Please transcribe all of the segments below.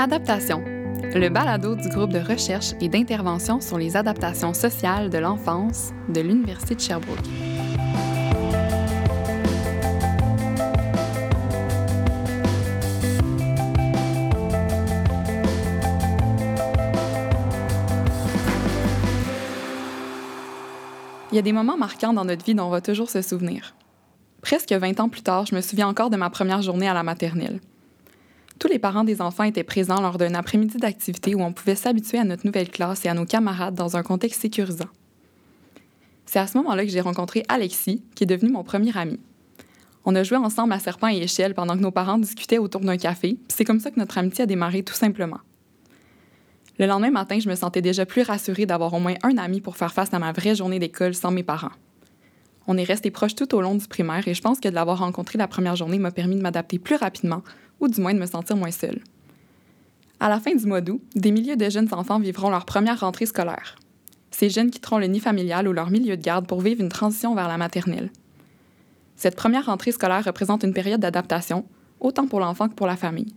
Adaptation, le balado du groupe de recherche et d'intervention sur les adaptations sociales de l'enfance de l'Université de Sherbrooke. Il y a des moments marquants dans notre vie dont on va toujours se souvenir. Presque 20 ans plus tard, je me souviens encore de ma première journée à la maternelle. Tous les parents des enfants étaient présents lors d'un après-midi d'activité où on pouvait s'habituer à notre nouvelle classe et à nos camarades dans un contexte sécurisant. C'est à ce moment-là que j'ai rencontré Alexis, qui est devenu mon premier ami. On a joué ensemble à serpent et échelle pendant que nos parents discutaient autour d'un café, c'est comme ça que notre amitié a démarré tout simplement. Le lendemain matin, je me sentais déjà plus rassurée d'avoir au moins un ami pour faire face à ma vraie journée d'école sans mes parents. On est restés proches tout au long du primaire et je pense que de l'avoir rencontré la première journée m'a permis de m'adapter plus rapidement ou du moins de me sentir moins seule. À la fin du mois d'août, des milliers de jeunes enfants vivront leur première rentrée scolaire. Ces jeunes quitteront le nid familial ou leur milieu de garde pour vivre une transition vers la maternelle. Cette première rentrée scolaire représente une période d'adaptation, autant pour l'enfant que pour la famille.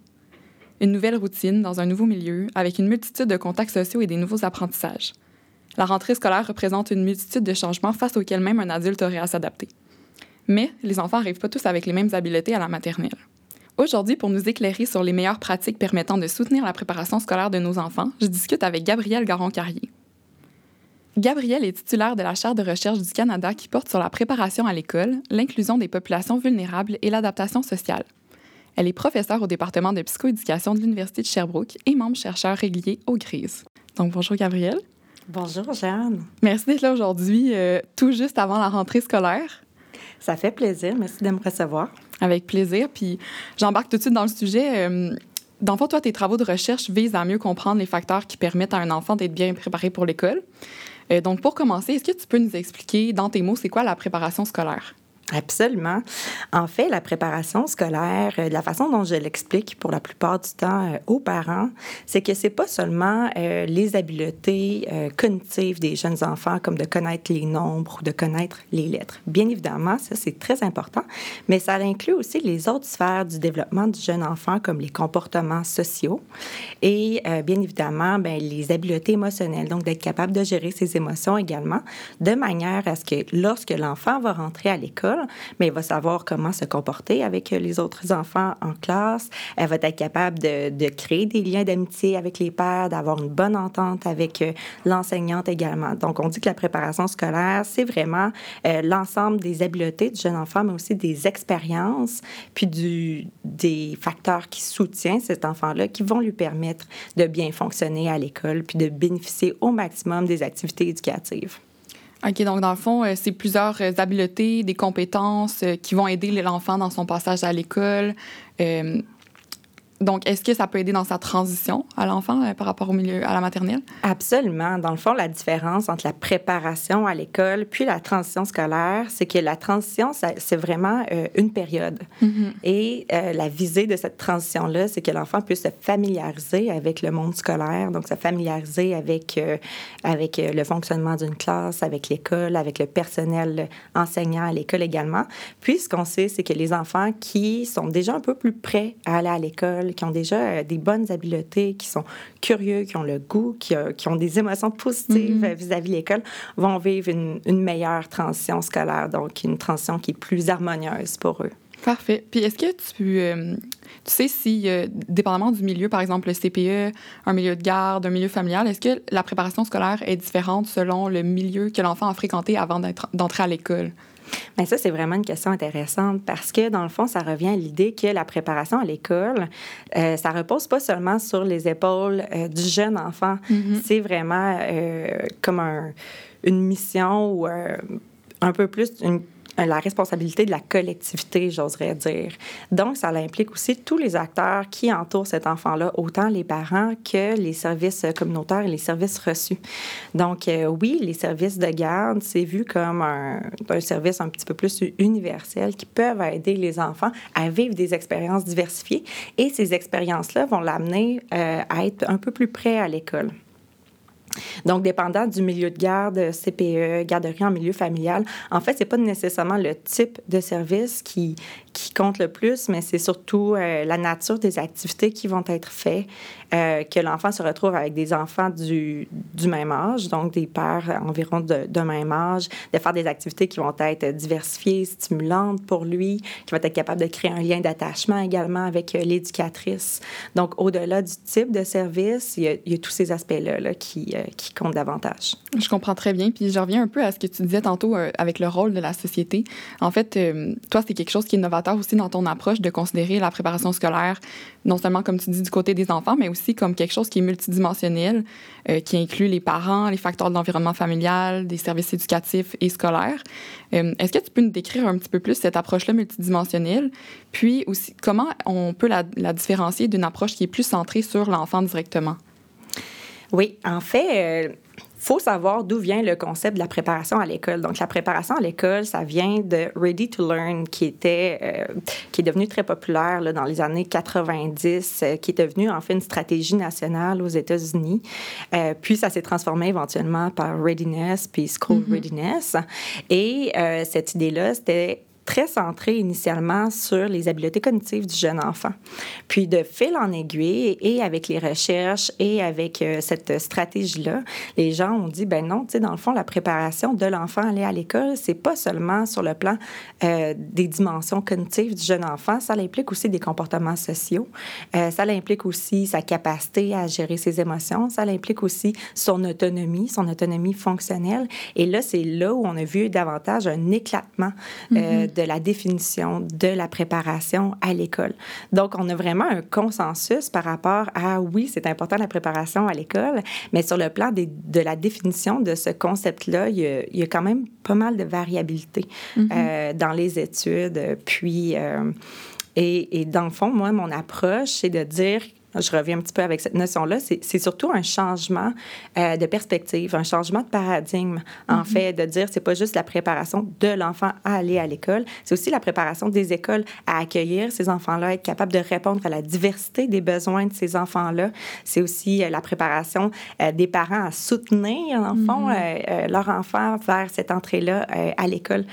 Une nouvelle routine dans un nouveau milieu, avec une multitude de contacts sociaux et des nouveaux apprentissages. La rentrée scolaire représente une multitude de changements face auxquels même un adulte aurait à s'adapter. Mais les enfants n'arrivent pas tous avec les mêmes habiletés à la maternelle. Aujourd'hui, pour nous éclairer sur les meilleures pratiques permettant de soutenir la préparation scolaire de nos enfants, je discute avec Gabrielle Garon-Carrier. Gabrielle est titulaire de la chaire de recherche du Canada qui porte sur la préparation à l'école, l'inclusion des populations vulnérables et l'adaptation sociale. Elle est professeure au département de psychoéducation de l'Université de Sherbrooke et membre chercheur régulier au GRISE. Donc, bonjour Gabrielle. Bonjour Jeanne. Merci d'être là aujourd'hui, euh, tout juste avant la rentrée scolaire. Ça fait plaisir. Merci de me recevoir. Avec plaisir. Puis j'embarque tout de suite dans le sujet. Euh, dans le fond, toi, tes travaux de recherche visent à mieux comprendre les facteurs qui permettent à un enfant d'être bien préparé pour l'école. Euh, donc, pour commencer, est-ce que tu peux nous expliquer, dans tes mots, c'est quoi la préparation scolaire? Absolument. En fait, la préparation scolaire, euh, la façon dont je l'explique pour la plupart du temps euh, aux parents, c'est que c'est pas seulement euh, les habiletés cognitives des jeunes enfants, comme de connaître les nombres ou de connaître les lettres. Bien évidemment, ça c'est très important, mais ça inclut aussi les autres sphères du développement du jeune enfant, comme les comportements sociaux et bien évidemment, ben, les habiletés émotionnelles, donc d'être capable de gérer ses émotions également, de manière à ce que lorsque l'enfant va rentrer à l'école mais elle va savoir comment se comporter avec les autres enfants en classe. Elle va être capable de, créer des liens d'amitié avec les pères, d'avoir une bonne entente avec euh, l'enseignante également. Donc, on dit que la préparation scolaire, c'est vraiment euh, l'ensemble des habiletés du jeune enfant, mais aussi des expériences, puis des facteurs qui soutiennent cet enfant-là, qui vont lui permettre de bien fonctionner à l'école, puis de bénéficier au maximum des activités éducatives. OK, donc dans le fond, euh, c'est plusieurs euh, habiletés, des compétences euh, qui vont aider l'enfant dans son passage à l'école. Donc, est-ce que ça peut aider dans sa transition à l'enfant euh, par rapport au milieu, à la maternelle? Absolument. Dans le fond, la différence entre la préparation à l'école puis la transition scolaire, c'est que la transition, c'est vraiment euh, une période. Mm-hmm. Et euh, la visée de cette transition-là, c'est que l'enfant puisse se familiariser avec le monde scolaire, donc se familiariser avec, avec le fonctionnement d'une classe, avec l'école, avec le personnel enseignant à l'école également. Puis, ce qu'on sait, c'est que les enfants qui sont déjà un peu plus prêts à aller à l'école, qui ont déjà euh, des bonnes habiletés, qui sont curieux, qui ont le goût, qui, euh, ont des émotions positives mhm. vis-à-vis de l'école, vont vivre une, meilleure transition scolaire, donc une transition qui est plus harmonieuse pour eux. Parfait. Puis est-ce que tu, euh, tu sais si, dépendamment du milieu, par exemple le CPE, un milieu de garde, un milieu familial, est-ce que la préparation scolaire est différente selon le milieu que l'enfant a fréquenté avant d'entrer à l'école? Mais ça, c'est vraiment une question intéressante parce que, dans le fond, ça revient à l'idée que la préparation à l'école, euh, ça repose pas seulement sur les épaules euh, du jeune enfant. Mm-hmm. C'est vraiment euh, comme une mission ou un peu plus une euh, la responsabilité de la collectivité, j'oserais dire. Donc, ça implique aussi tous les acteurs qui entourent cet enfant-là, autant les parents que les services communautaires et les services reçus. Donc, euh, oui, les services de garde, c'est vu comme un, service un petit peu plus universel qui peuvent aider les enfants à vivre des expériences diversifiées et ces expériences-là vont l'amener euh, à être un peu plus près à l'école. Donc, dépendant du milieu de garde, CPE, garderie en milieu familial, en fait, c'est pas nécessairement le type de service qui, qui compte le plus, mais c'est surtout euh, la nature des activités qui vont être faites, euh, que l'enfant se retrouve avec des enfants du, du même âge, donc des pères environ de, de, même âge, de faire des activités qui vont être diversifiées, stimulantes pour lui, qui vont être capables de créer un lien d'attachement également avec l'éducatrice. Donc, au-delà du type de service, il y a, tous ces aspects-là là, qui, euh, qui comptent davantage. Je comprends très bien. Puis, je reviens un peu à ce que tu disais tantôt avec le rôle de la société. En fait, toi, c'est quelque chose qui est novateur aussi dans ton approche de considérer la préparation scolaire, non seulement, comme tu dis, du côté des enfants, mais aussi comme quelque chose qui est multidimensionnel, euh, qui inclut les parents, les facteurs de l'environnement familial, des services éducatifs et scolaires. Euh, est-ce que tu peux nous décrire un petit peu plus cette approche-là multidimensionnelle, puis aussi comment on peut la, différencier d'une approche qui est plus centrée sur l'enfant directement? Oui, en fait, euh, faut savoir d'où vient le concept de la préparation à l'école. Donc, la préparation à l'école, ça vient de Ready to Learn, qui était, euh, qui est devenu très populaire là, dans les années 90, euh, qui est devenu en fait une stratégie nationale aux États-Unis. Euh, puis, ça s'est transformé éventuellement par Readiness puis School mm -hmm. Readiness. Et cette idée-là, c'était très centré initialement sur les habiletés cognitives du jeune enfant. Puis de fil en aiguille et avec les recherches et avec euh, cette stratégie-là, les gens ont dit ben non, tu sais dans le fond la préparation de l'enfant à aller à l'école, c'est pas seulement sur le plan euh, des dimensions cognitives du jeune enfant, ça implique aussi des comportements sociaux, euh, ça implique aussi sa capacité à gérer ses émotions, ça implique aussi son autonomie, son autonomie fonctionnelle. Et là c'est là où on a vu davantage un éclatement mm -hmm de la définition de la préparation à l'école. Donc, on a vraiment un consensus par rapport à, oui, c'est important la préparation à l'école, mais sur le plan des, de la définition de ce concept-là, il, il, y a quand même pas mal de variabilité mm -hmm. euh, dans les études. Puis, euh, et, et dans le fond, moi, mon approche, c'est de dire je reviens un petit peu avec cette notion-là, c'est surtout un changement euh, de perspective, un changement de paradigme, en mm -hmm. fait, de dire c'est pas juste la préparation de l'enfant à aller à l'école, c'est aussi la préparation des écoles à accueillir ces enfants-là, être capable de répondre à la diversité des besoins de ces enfants-là. C'est aussi euh, la préparation euh, des parents à soutenir, en fond, mm -hmm. leur enfant vers cette entrée-là à l'école.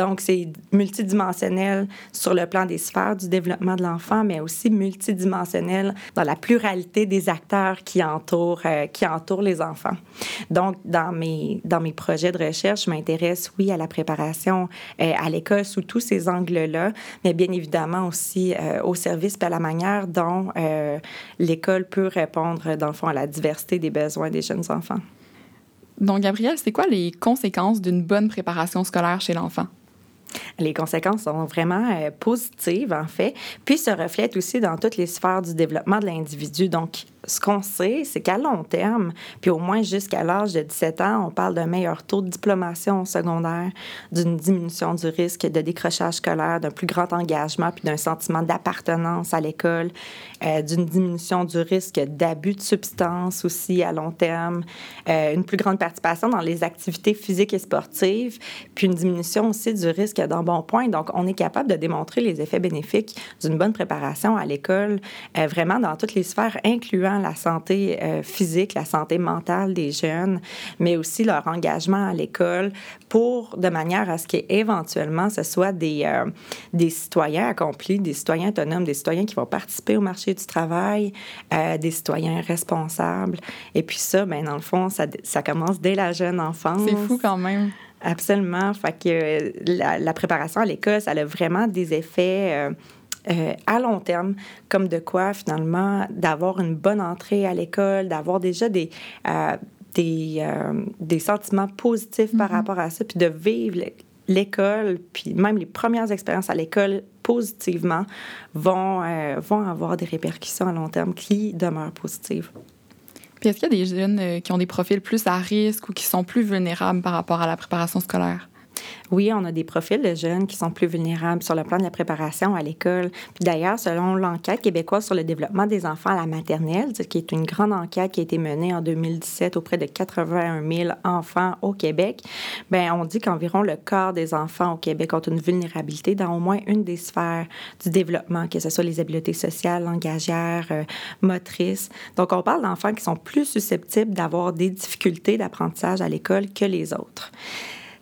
Donc, c'est multidimensionnel sur le plan des sphères du développement de l'enfant, mais aussi multidimensionnel dans la pluralité des acteurs qui entourent, euh, qui entourent les enfants. Donc, dans mes, dans mes projets de recherche, je m'intéresse, oui, à la préparation euh, à l'école sous tous ces angles-là, mais bien évidemment aussi euh, au service et à la manière dont l'école peut répondre, dans le fond, à la diversité des besoins des jeunes enfants. Donc, Gabrielle, c'est quoi les conséquences d'une bonne préparation scolaire chez l'enfant? Les conséquences sont vraiment euh, positives, en fait, puis se reflètent aussi dans toutes les sphères du développement de l'individu. Donc, ce qu'on sait, c'est qu'à long terme, puis au moins jusqu'à l'âge de 17 ans, on parle d'un meilleur taux de diplomation secondaire, d'une diminution du risque de décrochage scolaire, d'un plus grand engagement, puis d'un sentiment d'appartenance à l'école, euh, d'une diminution du risque d'abus de substances aussi à long terme, euh, une plus grande participation dans les activités physiques et sportives, puis une diminution aussi du risque d'embonpoint. Donc, on est capable de démontrer les effets bénéfiques d'une bonne préparation à l'école, euh, vraiment dans toutes les sphères, incluant la santé euh, physique, la santé mentale des jeunes, mais aussi leur engagement à l'école pour, de manière à ce qu'éventuellement, ce soit des, euh, des citoyens accomplis, des citoyens autonomes, des citoyens qui vont participer au marché du travail, euh, des citoyens responsables. Et puis ça, ben, dans le fond, ça, ça commence dès la jeune enfance. C'est fou quand même. Absolument. Fait que la, la préparation à l'école, ça a vraiment des effets... Euh, à long terme, comme de quoi finalement d'avoir une bonne entrée à l'école, d'avoir déjà des, euh, des, euh, des sentiments positifs mm -hmm. par rapport à ça, puis de vivre l'école, puis même les premières expériences à l'école positivement vont, vont avoir des répercussions à long terme qui demeurent positives. Puis est-ce qu'il y a des jeunes qui ont des profils plus à risque ou qui sont plus vulnérables par rapport à la préparation scolaire? Oui, on a des profils de jeunes qui sont plus vulnérables sur le plan de la préparation à l'école. Puis d'ailleurs, selon l'enquête québécoise sur le développement des enfants à la maternelle, qui est une grande enquête qui a été menée en 2017 auprès de 81 000 enfants au Québec, ben on dit qu'environ le quart des enfants au Québec ont une vulnérabilité dans au moins une des sphères du développement, que ce soit les habiletés sociales, langagières, euh, motrices. Donc, on parle d'enfants qui sont plus susceptibles d'avoir des difficultés d'apprentissage à l'école que les autres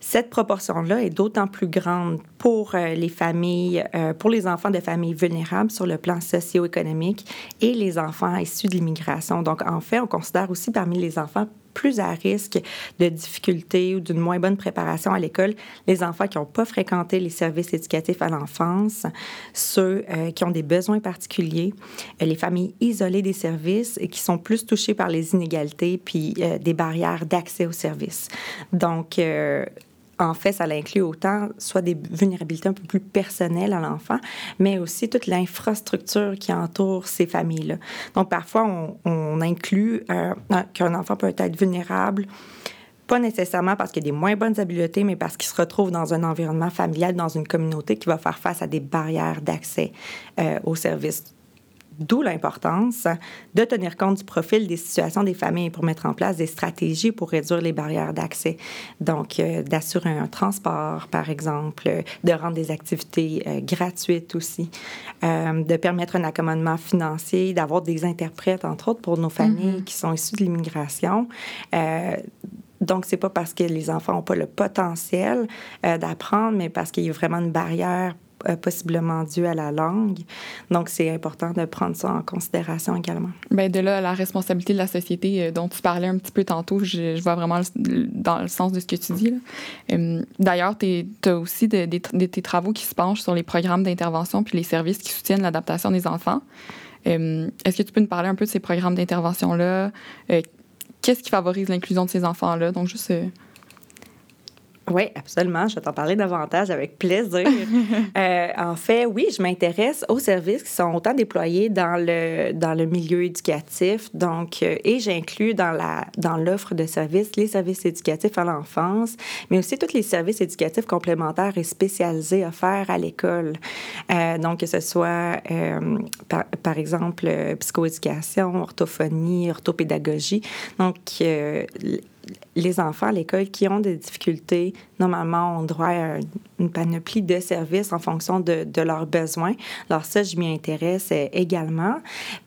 Cette proportion-là est d'autant plus grande pour euh, les familles, euh, pour les enfants de familles vulnérables sur le plan socio-économique et les enfants issus de l'immigration. Donc, en fait, on considère aussi parmi les enfants plus à risque de difficultés ou d'une moins bonne préparation à l'école, les enfants qui n'ont pas fréquenté les services éducatifs à l'enfance, ceux euh, qui ont des besoins particuliers, les familles isolées des services et qui sont plus touchées par les inégalités puis des barrières d'accès aux services. Donc, en fait, ça inclut autant soit des vulnérabilités un peu plus personnelles à l'enfant, mais aussi toute l'infrastructure qui entoure ces familles-là. Donc, parfois, on, inclut euh, qu'un enfant peut être vulnérable pas nécessairement parce qu'il a des moins bonnes habiletés, mais parce qu'il se retrouve dans un environnement familial, dans une communauté qui va faire face à des barrières d'accès euh, aux services D'où l'importance de tenir compte du profil des situations des familles pour mettre en place des stratégies pour réduire les barrières d'accès. Donc, euh, d'assurer un transport, par exemple, de rendre des activités euh, gratuites aussi, euh, de permettre un accommodement financier, d'avoir des interprètes, entre autres, pour nos familles mm-hmm. qui sont issues de l'immigration. Donc, c'est pas parce que les enfants n'ont pas le potentiel d'apprendre, mais parce qu'il y a vraiment une barrière euh, possiblement dû à la langue. Donc, c'est important de prendre ça en considération également. Bien, de là, la responsabilité de la société euh, dont tu parlais un petit peu tantôt, je, vois vraiment dans le sens de ce que tu dis. Euh, d'ailleurs, tu as aussi de, tes travaux qui se penchent sur les programmes d'intervention puis les services qui soutiennent l'adaptation des enfants. Est-ce que tu peux nous parler un peu de ces programmes d'intervention-là? Qu'est-ce qui favorise l'inclusion de ces enfants-là? Donc, juste oui, absolument. Je vais t'en parler davantage avec plaisir. euh, en fait, oui, je m'intéresse aux services qui sont autant déployés dans le, dans le milieu éducatif. Donc, euh, et j'inclus dans la dans l'offre de services les services éducatifs à l'enfance, mais aussi tous les services éducatifs complémentaires et spécialisés offerts à l'école. Euh, donc, que ce soit, euh, par, par, exemple, psychoéducation, orthophonie, orthopédagogie. Donc, les enfants à l'école qui ont des difficultés, normalement, ont droit à une panoplie de services en fonction de, de leurs besoins. Alors ça, je m'y intéresse euh, également.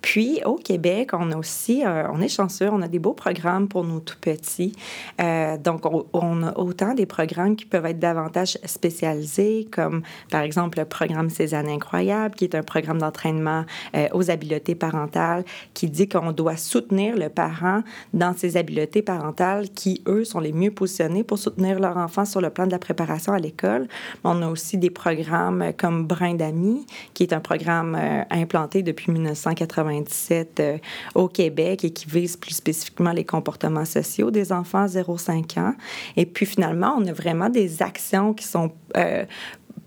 Puis, au Québec, on a aussi, euh, on est chanceux, on a des beaux programmes pour nos tout-petits. Euh, donc, on, a autant des programmes qui peuvent être davantage spécialisés, comme par exemple le programme Cézanne Incroyable, qui est un programme d'entraînement aux habiletés parentales, qui dit qu'on doit soutenir le parent dans ses habiletés parentales qui, eux, sont les mieux positionnés pour soutenir leur enfant sur le plan de la préparation à l'école. On a aussi des programmes comme Brin d'amis, qui est un programme euh, implanté depuis 1997 euh, au Québec et qui vise plus spécifiquement les comportements sociaux des enfants 0-5 ans. Et puis finalement, on a vraiment des actions qui sont euh,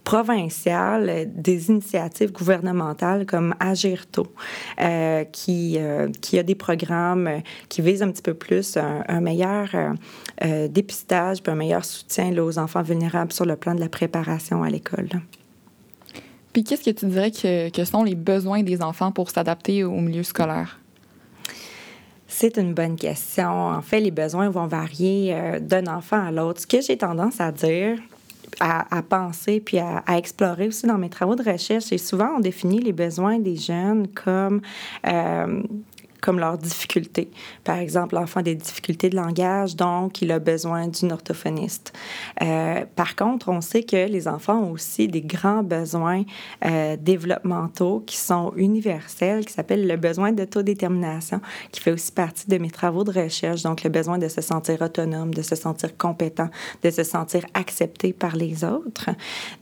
provinciales, des initiatives gouvernementales comme Agir tôt, euh, qui, euh, qui a des programmes qui visent un petit peu plus un, meilleur euh, dépistage puis un meilleur soutien aux enfants vulnérables sur le plan de la préparation à l'école. Puis qu'est-ce que tu dirais que, que sont les besoins des enfants pour s'adapter au milieu scolaire? C'est une bonne question. En fait, les besoins vont varier d'un enfant à l'autre. Ce que j'ai tendance à dire, à, penser puis à, explorer aussi dans mes travaux de recherche. Et souvent, on définit les besoins des jeunes comme euh, comme leurs difficultés. Par exemple, l'enfant a des difficultés de langage, donc il a besoin d'une orthophoniste. Euh, par contre, on sait que les enfants ont aussi des grands besoins euh, développementaux qui sont universels, qui s'appellent le besoin d'autodétermination, qui fait aussi partie de mes travaux de recherche. Donc, le besoin de se sentir autonome, de se sentir compétent, de se sentir accepté par les autres.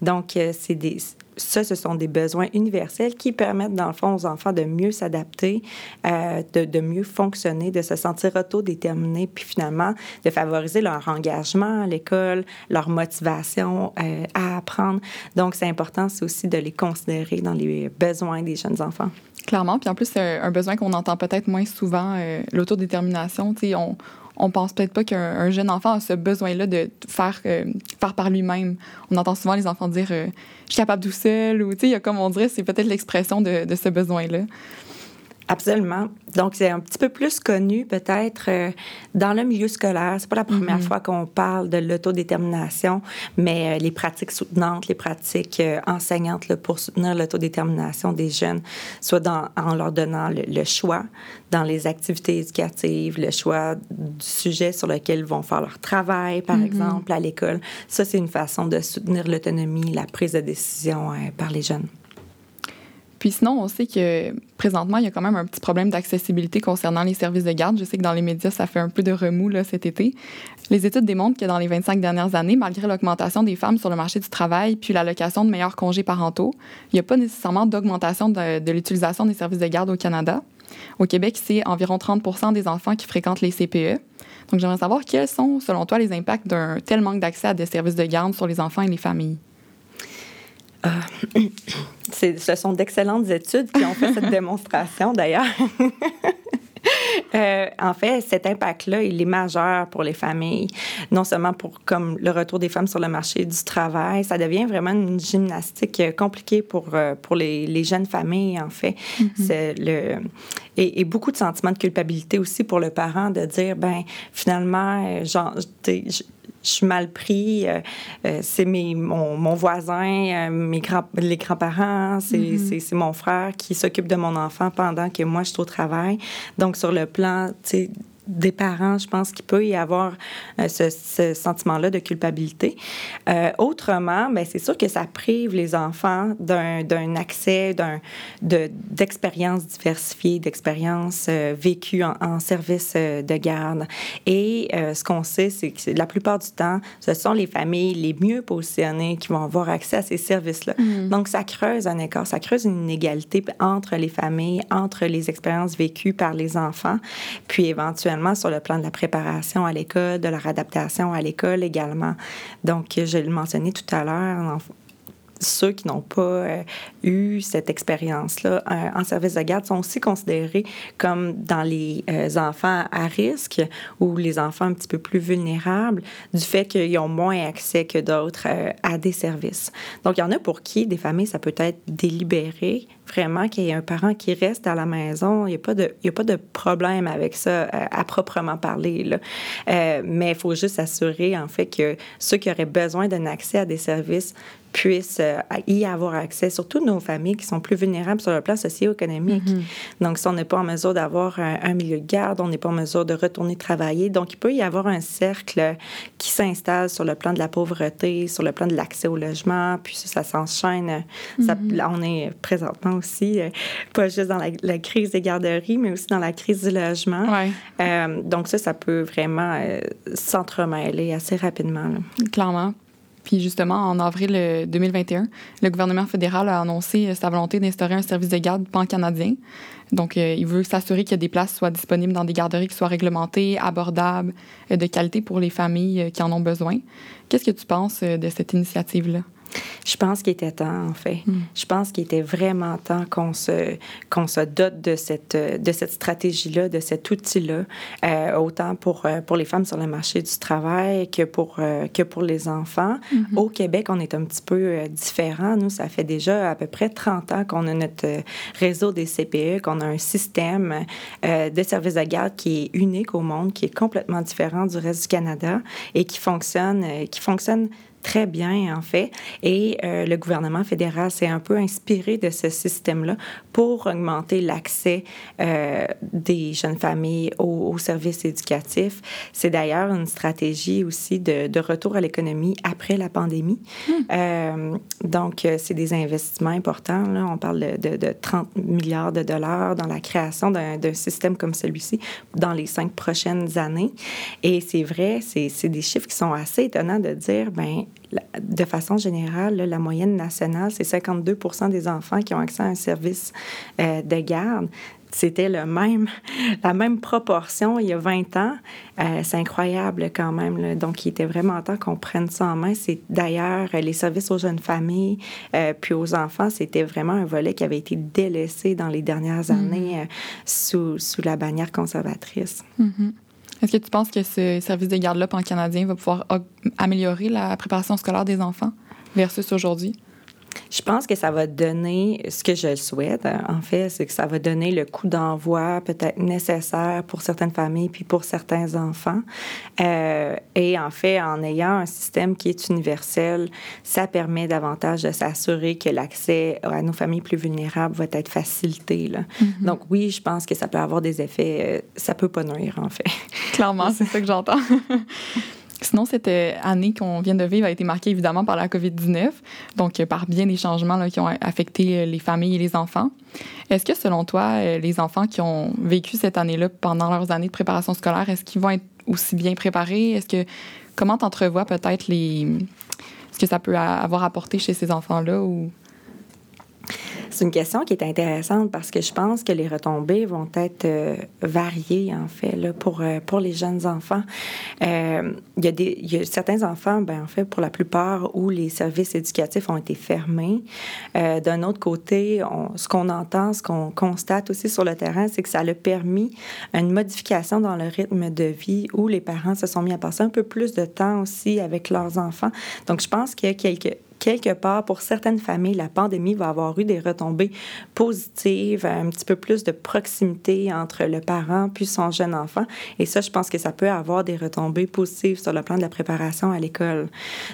Donc, euh, c'est des ça, ce sont des besoins universels qui permettent, dans le fond, aux enfants de mieux s'adapter, euh, de, de, mieux fonctionner, de se sentir autodéterminés, puis finalement, de favoriser leur engagement à l'école, leur motivation euh, à apprendre. Donc, c'est important, c'est aussi de les considérer dans les besoins des jeunes enfants. Clairement. Puis en plus, c'est un besoin qu'on entend peut-être moins souvent, euh, l'autodétermination. On, on pense peut-être pas qu'un jeune enfant a ce besoin-là de faire, euh, faire par lui-même. On entend souvent les enfants dire euh, Je suis capable tout seul, ou, tu sais, comme on dirait, c'est peut-être l'expression de, de, ce besoin-là. Absolument. Donc, c'est un petit peu plus connu peut-être euh, dans le milieu scolaire. C'est pas la première mm-hmm. fois qu'on parle de l'autodétermination, mais euh, les pratiques soutenantes, les pratiques euh, enseignantes là, pour soutenir l'autodétermination des jeunes, soit dans, en leur donnant le, choix dans les activités éducatives, le choix du sujet sur lequel ils vont faire leur travail, par mm-hmm. exemple, à l'école. Ça, c'est une façon de soutenir l'autonomie, la prise de décision par les jeunes. Puis sinon, on sait que présentement, il y a quand même un petit problème d'accessibilité concernant les services de garde. Je sais que dans les médias, ça fait un peu de remous cet été. Les études démontrent que dans les 25 dernières années, malgré l'augmentation des femmes sur le marché du travail puis l'allocation de meilleurs congés parentaux, il n'y a pas nécessairement d'augmentation de, l'utilisation des services de garde au Canada. Au Québec, c'est environ 30 des enfants qui fréquentent les CPE. Donc, j'aimerais savoir quels sont, selon toi, les impacts d'un tel manque d'accès à des services de garde sur les enfants et les familles? Euh, ce sont d'excellentes études qui ont fait cette démonstration, d'ailleurs. Euh, en fait, cet impact-là, il est majeur pour les familles, non seulement pour comme le retour des femmes sur le marché du travail, ça devient vraiment une gymnastique compliquée pour, euh, pour les, les jeunes familles, en fait. Mm-hmm. Le, et, beaucoup de sentiments de culpabilité aussi pour le parent de dire, ben finalement, genre, je suis mal pris, euh, euh, c'est mon, mon, voisin, euh, mes grands, les grands-parents, mm-hmm. c'est mon frère qui s'occupe de mon enfant pendant que moi, je suis au travail. Donc, sur le plan, tu sais, des parents, je pense qu'il peut y avoir euh, ce, sentiment-là de culpabilité. Euh, autrement, ben, c'est sûr que ça prive les enfants d'un accès d'expériences diversifiées, d'expériences euh, vécues en, service de garde. Et ce qu'on sait, c'est que la plupart du temps, ce sont les familles les mieux positionnées qui vont avoir accès à ces services-là. Mm-hmm. Donc, ça creuse un écart, ça creuse une inégalité entre les familles, entre les expériences vécues par les enfants, puis éventuellement sur le plan de la préparation à l'école, de leur adaptation à l'école également. Donc, je l'ai mentionné tout à l'heure, ceux qui n'ont pas euh, eu cette expérience-là euh, en service de garde sont aussi considérés comme dans les euh, enfants à risque ou les enfants un petit peu plus vulnérables du fait qu'ils ont moins accès que d'autres à des services. Donc, il y en a pour qui des familles, ça peut être délibéré, vraiment qu'il y ait un parent qui reste à la maison. Il n'y a, pas de, a pas de problème avec ça à, proprement parler. Là. mais il faut juste s'assurer, en fait, que ceux qui auraient besoin d'un accès à des services puissent euh, y avoir accès, surtout nos familles qui sont plus vulnérables sur le plan socio-économique. Mm-hmm. Donc, si on n'est pas en mesure d'avoir un, milieu de garde, on n'est pas en mesure de retourner travailler. Donc, il peut y avoir un cercle qui s'installe sur le plan de la pauvreté, sur le plan de l'accès au logement, puis ça, s'enchaîne. Là, on est présentement aussi, euh, pas juste dans la, crise des garderies, mais aussi dans la crise du logement. Euh, donc, ça, ça peut vraiment s'entremêler assez rapidement. Clairement. Puis justement, en avril 2021, euh, le gouvernement fédéral a annoncé euh, sa volonté d'instaurer un service de garde pan-canadien. Donc, euh, il veut s'assurer que des places soient disponibles dans des garderies qui soient réglementées, abordables, de qualité pour les familles qui en ont besoin. Qu'est-ce que tu penses de cette initiative-là? Je pense qu'il était temps, en fait. Hmm. Je pense qu'il était vraiment temps qu'on se, qu'on se dote de cette, de cette stratégie-là, de cet outil-là, euh, autant pour, euh, pour les femmes sur le marché du travail que pour, euh, que pour les enfants. Hmm. Au Québec, on est un petit peu différent. Nous, ça fait déjà à peu près 30 ans qu'on a notre réseau des CPE, qu'on a un système de services de garde qui est unique au monde, qui est complètement différent du reste du Canada et qui fonctionne, qui fonctionne très bien, en fait. Et euh, le gouvernement fédéral s'est un peu inspiré de ce système-là pour augmenter l'accès euh, des jeunes familles aux, services éducatifs. C'est d'ailleurs une stratégie aussi de, de retour à l'économie après la pandémie. Hmm. Euh, donc, c'est des investissements importants. Là. On parle de, de, 30 milliards de dollars dans la création d'un système comme celui-ci dans les cinq prochaines années. Et c'est vrai, c'est des chiffres qui sont assez étonnants de dire, ben de façon générale, la moyenne nationale, c'est 52% des enfants qui ont accès à un service euh, de garde. C'était le même, la même proportion il y a 20 ans. Euh, c'est incroyable quand même. Donc, il était vraiment temps qu'on prenne ça en main. C'est d'ailleurs les services aux jeunes familles euh, puis aux enfants, c'était vraiment un volet qui avait été délaissé dans les dernières mm-hmm. années sous, sous, la bannière conservatrice. Mm-hmm. Est-ce que tu penses que ce service de garde-là en canadien va pouvoir améliorer la préparation scolaire des enfants versus aujourd'hui? Je pense que ça va donner ce que je souhaite, en fait, c'est que ça va donner le coup d'envoi peut-être nécessaire pour certaines familles puis pour certains enfants. Euh, et en fait, en ayant un système qui est universel, ça permet davantage de s'assurer que l'accès à nos familles plus vulnérables va être facilité. Là. Mm-hmm. Donc oui, je pense que ça peut avoir des effets, euh, ça peut pas nuire en fait. Clairement, c'est ça que j'entends. Sinon, cette euh, année qu'on vient de vivre a été marquée évidemment par la COVID-19, donc euh, par bien des changements qui ont affecté euh, les familles et les enfants. Est-ce que selon toi, les enfants qui ont vécu cette année-là pendant leurs années de préparation scolaire, est-ce qu'ils vont être aussi bien préparés? Est-ce que comment t'entrevois peut-être les ce que ça peut avoir apporté chez ces enfants-là ou c'est une question qui est intéressante parce que je pense que les retombées vont être euh, variées, en fait, là, pour, euh, pour les jeunes enfants. Euh, il, y a y a certains enfants, ben, en fait, pour la plupart, où les services éducatifs ont été fermés. D'un autre côté, ce qu'on entend, ce qu'on constate aussi sur le terrain, c'est que ça a permis une modification dans le rythme de vie où les parents se sont mis à passer un peu plus de temps aussi avec leurs enfants. Donc, je pense qu'il y a quelques quelque part, pour certaines familles, la pandémie va avoir eu des retombées positives, un petit peu plus de proximité entre le parent puis son jeune enfant. Et ça, je pense que ça peut avoir des retombées positives sur le plan de la préparation à l'école.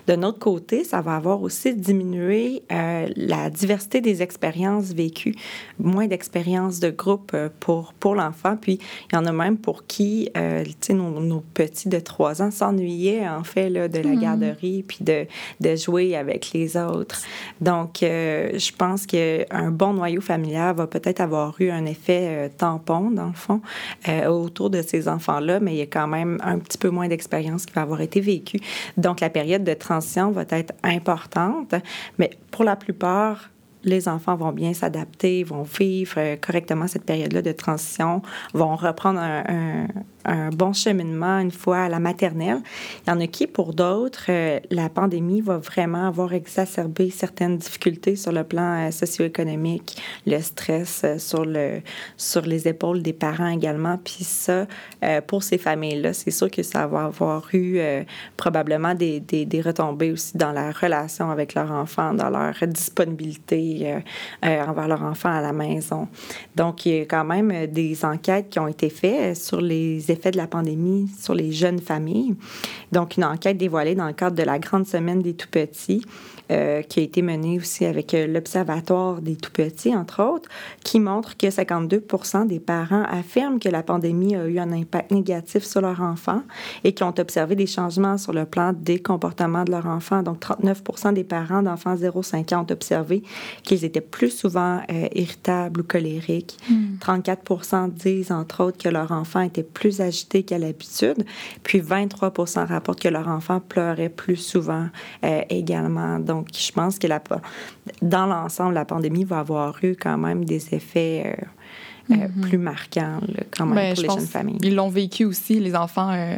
De notre côté, ça va avoir aussi diminué euh, la diversité des expériences vécues, moins d'expériences de groupe euh, pour, pour l'enfant. Puis, il y en a même pour qui, euh, tu sais, nos, nos, petits de 3 ans s'ennuyaient, en fait, là, de la hmm. garderie puis de, de jouer avec les autres. Donc, euh, je pense qu'un bon noyau familial va peut-être avoir eu un effet euh, tampon, dans le fond, euh, autour de ces enfants-là, mais il y a quand même un petit peu moins d'expérience qui va avoir été vécue. Donc, la période de transition va être importante, mais pour la plupart, les enfants vont bien s'adapter, vont vivre correctement cette période-là de transition, vont reprendre un bon cheminement une fois à la maternelle. Il y en a qui, pour d'autres, euh, la pandémie va vraiment avoir exacerbé certaines difficultés sur le plan euh, socio-économique, le stress euh, sur, le, sur les épaules des parents également. Puis ça, pour ces familles-là, c'est sûr que ça va avoir eu probablement des, des, des, retombées aussi dans la relation avec leur enfant, dans leur disponibilité envers leur enfant à la maison. Donc, il y a quand même des enquêtes qui ont été faites sur les effets de la pandémie sur les jeunes familles. Donc, une enquête dévoilée dans le cadre de la Grande Semaine des Tout-Petits euh, qui a été menée aussi avec euh, l'Observatoire des tout-petits, entre autres, qui montre que 52 des parents affirment que la pandémie a eu un impact négatif sur leur enfant et qui ont observé des changements sur le plan des comportements de leur enfant. Donc, 39 des parents d'enfants 0-5 ans ont observé qu'ils étaient plus souvent euh, irritables ou colériques. 34 hmm. disent, entre autres, que leur enfant était plus agité qu'à l'habitude. Puis 23 rapportent que leur enfant pleurait plus souvent également. Donc, donc, je pense que la, dans l'ensemble, la pandémie va avoir eu quand même des effets euh, euh, mm-hmm. plus marquants quand même ben, pour les jeunes familles. Ils l'ont vécu aussi, les enfants, euh,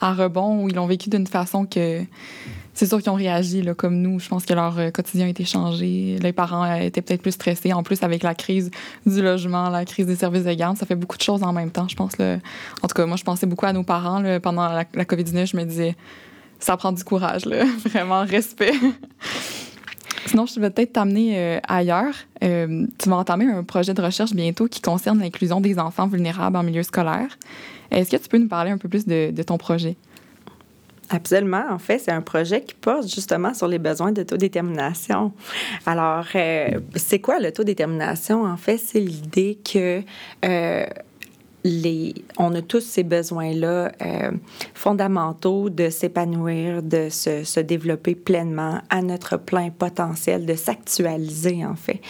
à rebond, ou ils l'ont vécu d'une façon que c'est sûr qu'ils ont réagi là, comme nous. Je pense que leur quotidien a été changé. Les parents étaient peut-être plus stressés. En plus, avec la crise du logement, la crise des services de garde, ça fait beaucoup de choses en même temps, je pense. Là. En tout cas, moi, je pensais beaucoup à nos parents pendant la, la COVID-19. Je me disais, ça prend du courage, là. Vraiment, respect. Sinon, je vais peut-être t'amener euh, ailleurs. Euh, tu vas entamer un projet de recherche bientôt qui concerne l'inclusion des enfants vulnérables en milieu scolaire. Est-ce que tu peux nous parler un peu plus de, ton projet? Absolument. En fait, c'est un projet qui porte justement sur les besoins d'autodétermination. Alors, euh, c'est quoi l'autodétermination? En fait, c'est l'idée que on a tous ces besoins-là euh, fondamentaux de s'épanouir, de se, développer pleinement à notre plein potentiel, de s'actualiser en fait.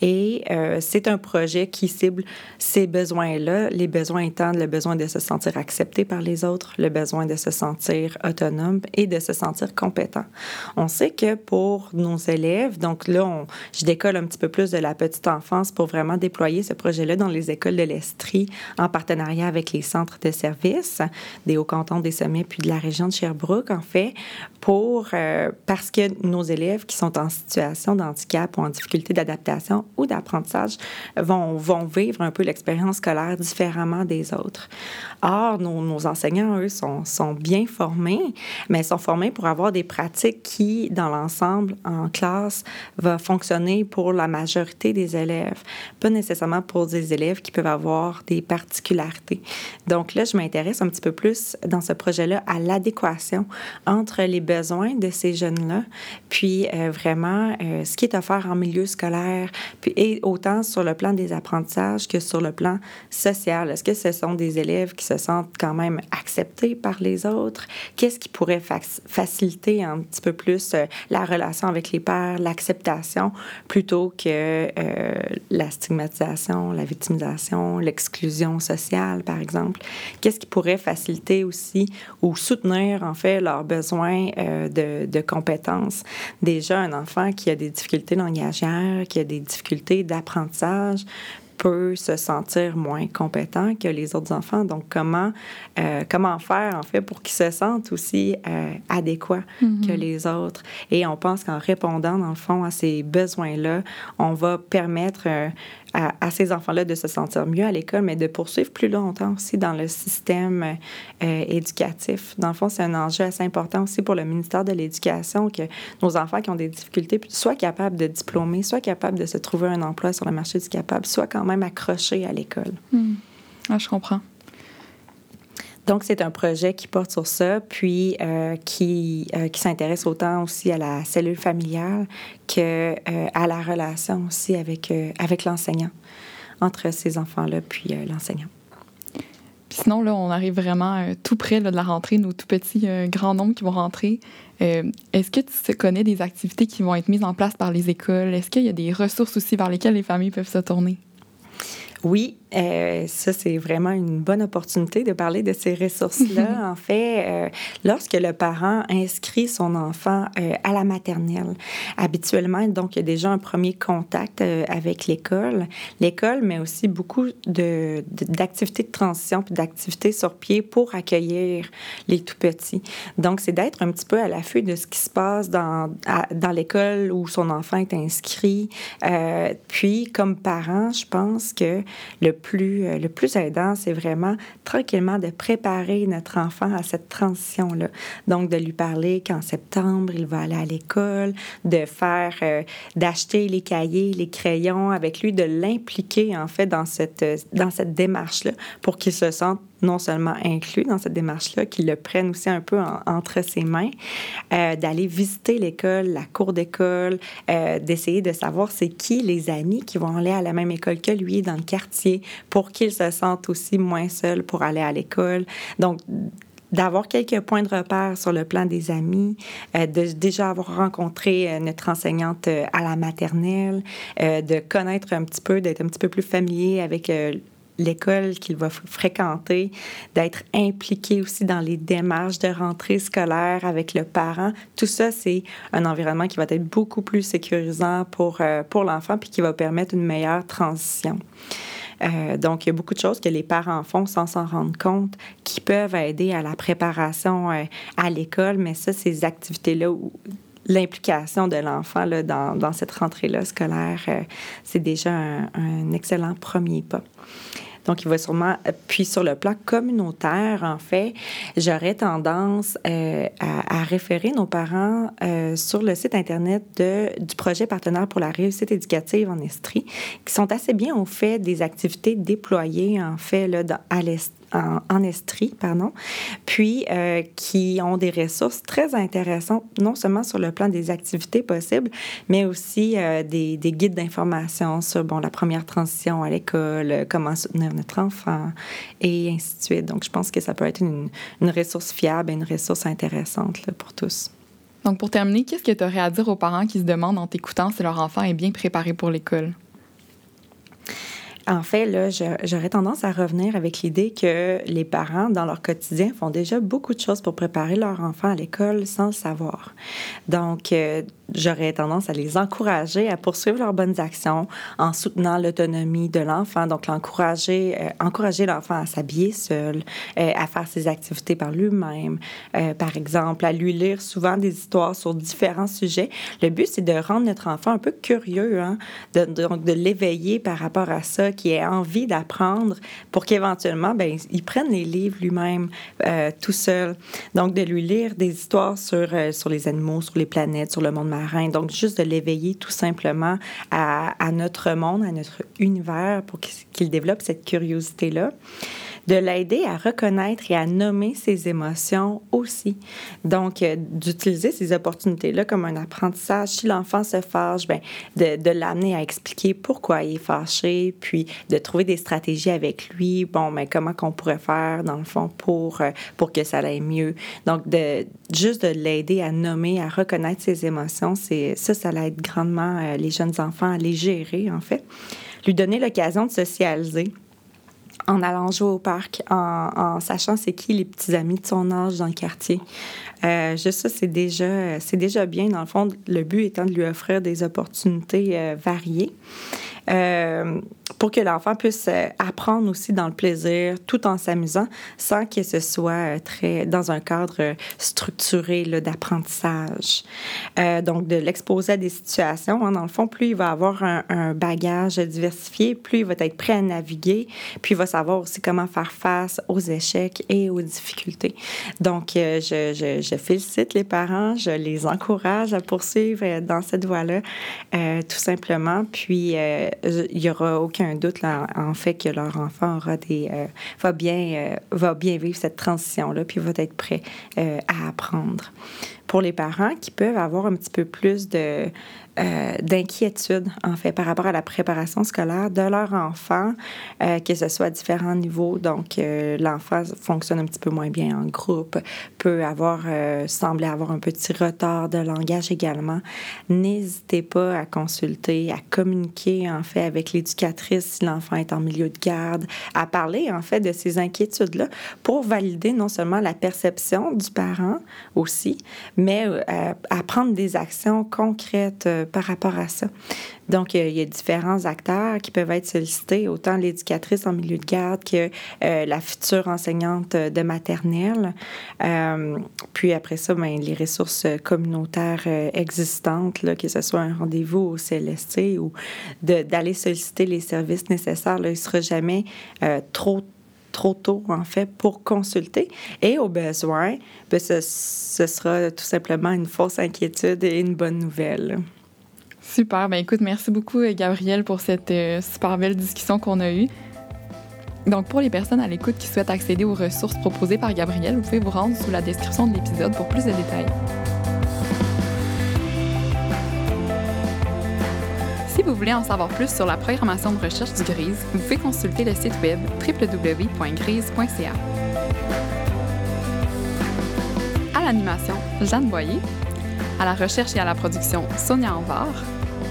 Et euh, c'est un projet qui cible ces besoins-là, les besoins étant le besoin de se sentir accepté par les autres, le besoin de se sentir autonome et de se sentir compétent. On sait que pour nos élèves, donc là, je décolle un petit peu plus de la petite enfance pour vraiment déployer ce projet-là dans les écoles de l'Estrie, en particulier avec les centres de services des hauts-cantons des sommets puis de la région de Sherbrooke, en fait, pour, euh, parce que nos élèves qui sont en situation de handicap ou en difficulté d'adaptation ou d'apprentissage vont, vont vivre un peu l'expérience scolaire différemment des autres. Or, nos, enseignants, eux, sont, sont bien formés, mais sont formés pour avoir des pratiques qui, dans l'ensemble, en classe, va fonctionner pour la majorité des élèves, pas nécessairement pour des élèves qui peuvent avoir des particularités. Donc là, je m'intéresse un petit peu plus dans ce projet-là à l'adéquation entre les besoins de ces jeunes-là, puis euh, vraiment euh, ce qui est offert en milieu scolaire, puis et autant sur le plan des apprentissages que sur le plan social. Est-ce que ce sont des élèves qui se sentent quand même acceptés par les autres? Qu'est-ce qui pourrait faciliter un petit peu plus euh, la relation avec les pairs, l'acceptation, plutôt que la stigmatisation, la victimisation, l'exclusion sociale, par exemple? Qu'est-ce qui pourrait faciliter aussi ou soutenir, en fait, leurs besoins euh, de, de, compétences? Déjà, un enfant qui a des difficultés langagières, qui a des difficultés d'apprentissage, peut se sentir moins compétent que les autres enfants. Donc, comment, euh, comment faire, en fait, pour qu'ils se sentent aussi euh, adéquats mm-hmm. que les autres? Et on pense qu'en répondant, dans le fond, à ces besoins-là, on va permettre euh, à, ces enfants-là de se sentir mieux à l'école, mais de poursuivre plus longtemps aussi dans le système euh, éducatif. Dans le fond, c'est un enjeu assez important aussi pour le ministère de l'Éducation que nos enfants qui ont des difficultés soient capables de diplômer, soient capables de se trouver un emploi sur le marché du capable, soient quand même accrochés à l'école. Hmm. Ah, je comprends. Donc, c'est un projet qui porte sur ça, puis euh, qui, euh, qui s'intéresse autant aussi à la cellule familiale qu'à euh, à la relation aussi avec, avec l'enseignant, entre ces enfants-là, puis l'enseignant. Puis sinon, là, on arrive vraiment tout près de la rentrée, nos tout petits grands nombres qui vont rentrer. Est-ce que tu connais des activités qui vont être mises en place par les écoles? Est-ce qu'il y a des ressources aussi vers lesquelles les familles peuvent se tourner? Oui, euh, ça, c'est vraiment une bonne opportunité de parler de ces ressources-là. en fait, euh, lorsque le parent inscrit son enfant euh, à la maternelle, habituellement, donc, il y a déjà un premier contact euh, avec l'école. L'école, mais aussi beaucoup de, d'activités de, transition puis d'activités sur pied pour accueillir les tout-petits. Donc, c'est d'être un petit peu à l'affût de ce qui se passe dans, dans l'école où son enfant est inscrit. puis, comme parent, je pense que le plus, euh, le plus aidant, c'est vraiment tranquillement de préparer notre enfant à cette transition-là. Donc, de lui parler qu'en septembre, il va aller à l'école, de faire, euh, d'acheter les cahiers, les crayons avec lui, de l'impliquer, en fait, dans cette, euh, dans cette démarche-là pour qu'il se sente non seulement inclus dans cette démarche-là, qu'ils le prennent aussi un peu entre ses mains, euh, d'aller visiter l'école, la cour d'école, euh, d'essayer de savoir c'est qui les amis qui vont aller à la même école que lui dans le quartier pour qu'il se sente aussi moins seul pour aller à l'école. Donc, d'avoir quelques points de repère sur le plan des amis, euh, de déjà avoir rencontré notre enseignante à la maternelle, de connaître un petit peu, d'être un petit peu plus familier avec l'école qu'il va fréquenter, d'être impliqué aussi dans les démarches de rentrée scolaire avec le parent. Tout ça, c'est un environnement qui va être beaucoup plus sécurisant pour, euh, pour l'enfant puis qui va permettre une meilleure transition. Euh, donc, il y a beaucoup de choses que les parents font sans s'en rendre compte qui peuvent aider à la préparation euh, à l'école, mais ça, ces activités-là l'implication de l'enfant dans, dans, cette rentrée-là scolaire, c'est déjà un, un, excellent premier pas. Donc, il va sûrement. Puis, sur le plan communautaire, en fait, j'aurais tendance euh, à, référer nos parents euh, sur le site Internet de, du projet partenaire pour la réussite éducative en Estrie, qui sont assez bien au fait des activités déployées, en fait, là, à l'Est en, Estrie, pardon, puis euh, qui ont des ressources très intéressantes, non seulement sur le plan des activités possibles, mais aussi euh, des, des, guides d'information sur bon, la première transition à l'école, comment soutenir notre enfant, et ainsi de suite. Donc, je pense que ça peut être une, ressource fiable et une ressource intéressante pour tous. Donc, pour terminer, qu'est-ce que tu aurais à dire aux parents qui se demandent en t'écoutant si leur enfant est bien préparé pour l'école? En fait, là, j'aurais tendance à revenir avec l'idée que les parents, dans leur quotidien, font déjà beaucoup de choses pour préparer leur enfant à l'école sans le savoir. Donc, euh, j'aurais tendance à les encourager à poursuivre leurs bonnes actions en soutenant l'autonomie de l'enfant. Donc, l'encourager, euh, encourager l'enfant à s'habiller seul, euh, à faire ses activités par lui-même, par exemple, à lui lire souvent des histoires sur différents sujets. Le but, c'est de rendre notre enfant un peu curieux, hein? donc de l'éveiller par rapport à ça, qui ait envie d'apprendre pour qu'éventuellement, ben, il prenne les livres lui-même tout seul. Donc, de lui lire des histoires sur, sur les animaux, sur les planètes, sur le monde marin. Donc, juste de l'éveiller tout simplement à, à, notre monde, à notre univers pour qu'il développe cette curiosité-là de l'aider à reconnaître et à nommer ses émotions aussi. Donc, euh, d'utiliser ces opportunités-là comme un apprentissage. Si l'enfant se fâche, ben, de, de l'amener à expliquer pourquoi il est fâché, puis de trouver des stratégies avec lui. Bon, mais ben, comment qu'on pourrait faire, dans le fond, pour, euh, pour que ça aille mieux. Donc, de, juste de l'aider à nommer, à reconnaître ses émotions, c'est ça, ça l'aide grandement euh, les jeunes enfants à les gérer, en fait. Lui donner l'occasion de socialiser en allant jouer au parc, en, sachant c'est qui les petits amis de son âge dans le quartier. Euh, juste ça, c'est déjà, c'est déjà bien. Dans le fond, le but étant de lui offrir des opportunités euh, variées. Euh, pour que l'enfant puisse euh, apprendre aussi dans le plaisir tout en s'amusant sans que ce soit euh, très dans un cadre structuré d'apprentissage. donc, de l'exposer à des situations. Hein, dans le fond, plus il va avoir un, bagage diversifié, plus il va être prêt à naviguer, puis il va savoir aussi comment faire face aux échecs et aux difficultés. Donc, je, je, félicite les parents, je les encourage à poursuivre dans cette voie-là, tout simplement. Puis, il n'y aura aucun doute là, en fait que leur enfant aura des, euh, va, bien, euh, va bien vivre cette transition-là, puis va être prêt euh, à apprendre. Pour les parents qui peuvent avoir un petit peu plus de, euh, d'inquiétude, en fait, par rapport à la préparation scolaire de leur enfant, euh, que ce soit à différents niveaux. Donc, euh, l'enfant fonctionne un petit peu moins bien en groupe, peut avoir, sembler avoir un petit retard de langage également. N'hésitez pas à consulter, à communiquer, en fait, avec l'éducatrice si l'enfant est en milieu de garde, à parler, en fait, de ces inquiétudes-là pour valider non seulement la perception du parent aussi, mais à prendre des actions concrètes par rapport à ça. Donc, il y a différents acteurs qui peuvent être sollicités, autant l'éducatrice en milieu de garde que euh, la future enseignante de maternelle. Euh, puis après ça, bien, les ressources communautaires euh, existantes, là, que ce soit un rendez-vous au CLSC ou d'aller solliciter les services nécessaires. Là, il ne sera jamais trop trop tôt, en fait, pour consulter. Et au besoin, bien, ce, ce, sera tout simplement une fausse inquiétude et une bonne nouvelle. Super. Ben écoute, merci beaucoup, euh, Gabrielle, pour cette euh, super belle discussion qu'on a eue. Donc, pour les personnes à l'écoute qui souhaitent accéder aux ressources proposées par Gabrielle, vous pouvez vous rendre sous la description de l'épisode pour plus de détails. Si vous voulez en savoir plus sur la programmation de recherche du GRISE, vous pouvez consulter le site web www.grise.ca. À l'animation, Jeanne Boyer. À la recherche et à la production, Sonia Anvar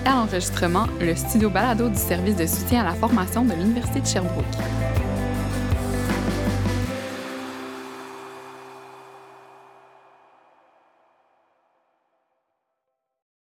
à l'enregistrement, le studio balado du service de soutien à la formation de l'Université de Sherbrooke.